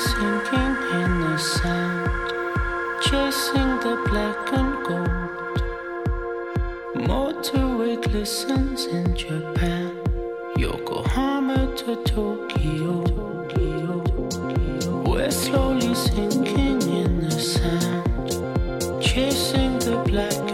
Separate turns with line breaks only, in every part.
sinking in the sand, chasing the black and gold. Motorway to listens in Japan, Yokohama to Tokyo. We're slowly sinking in the sand, chasing the black.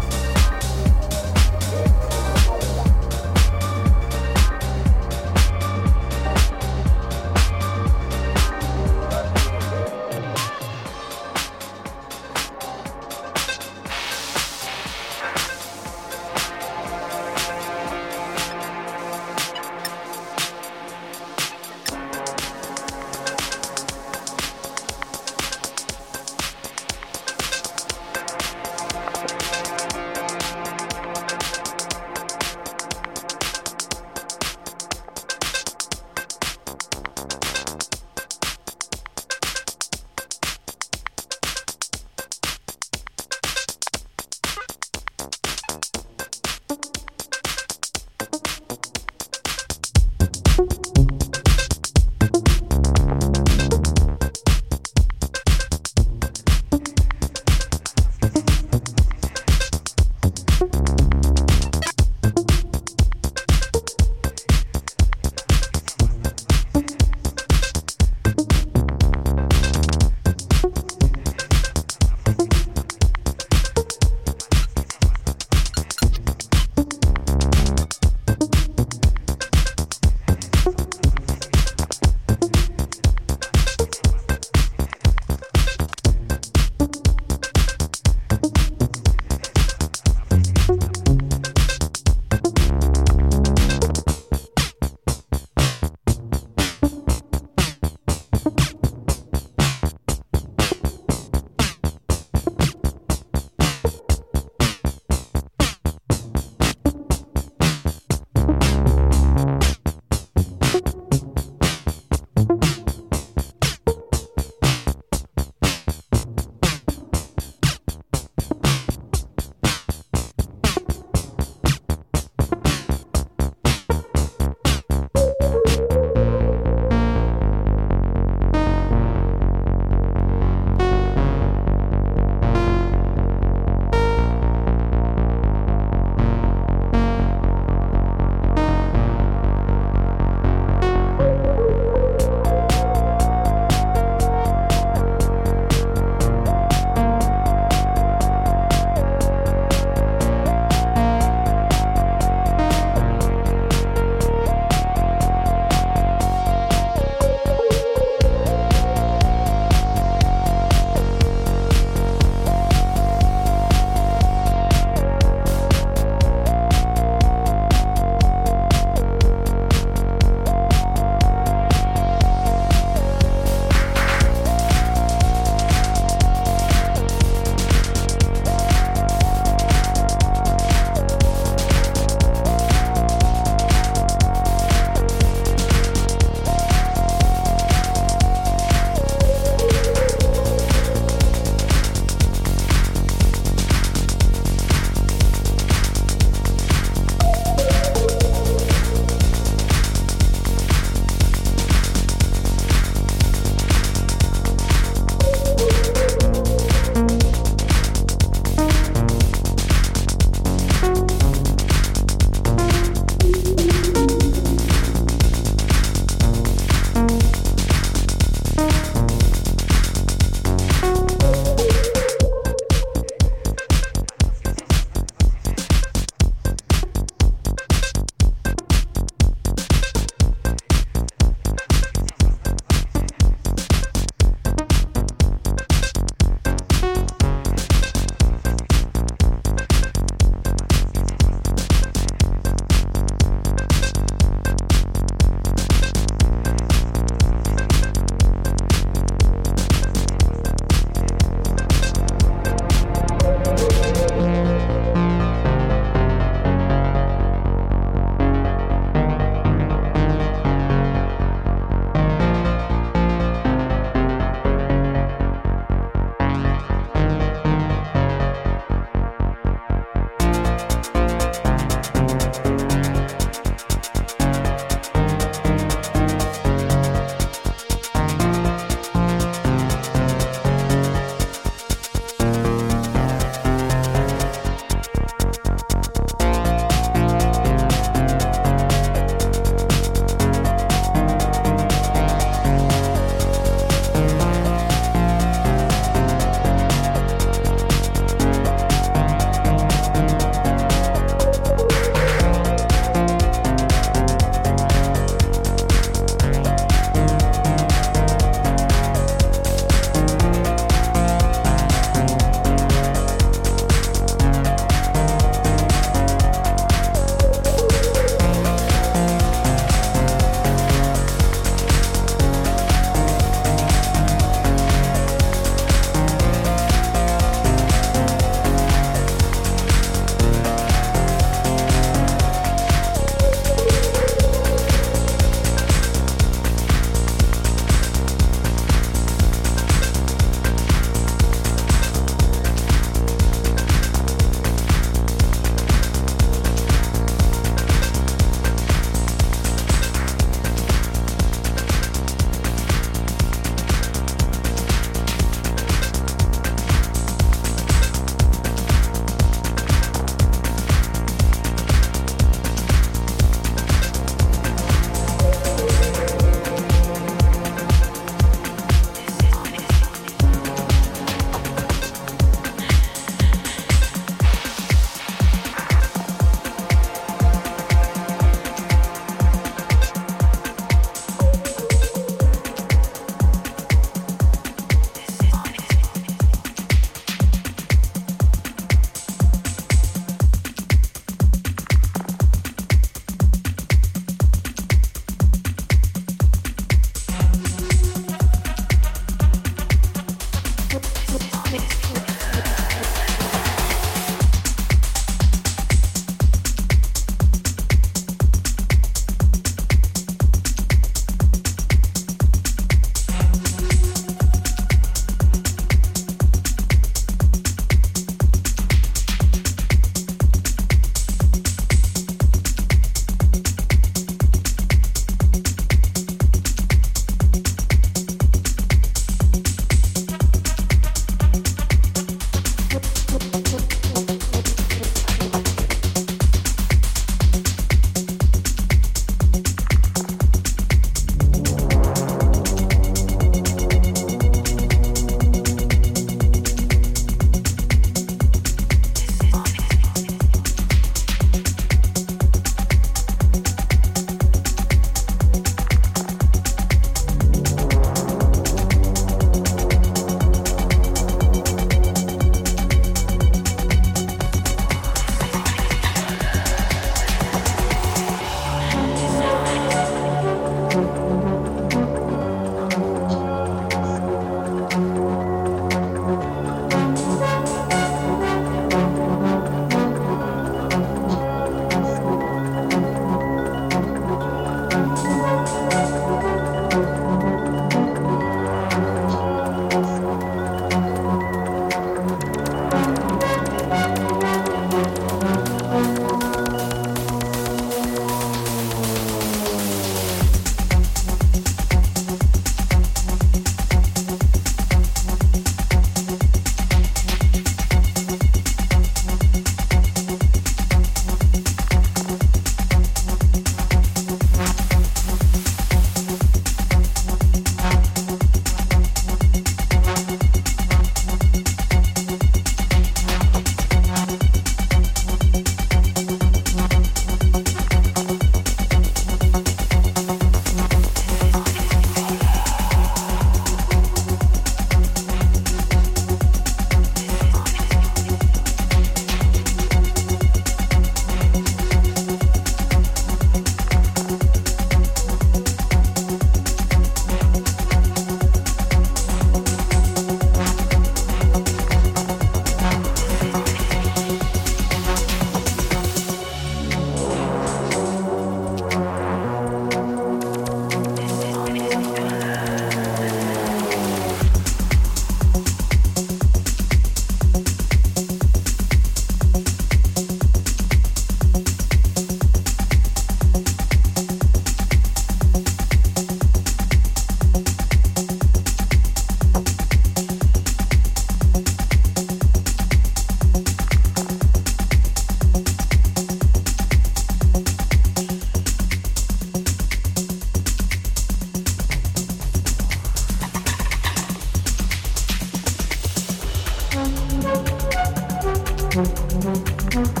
Música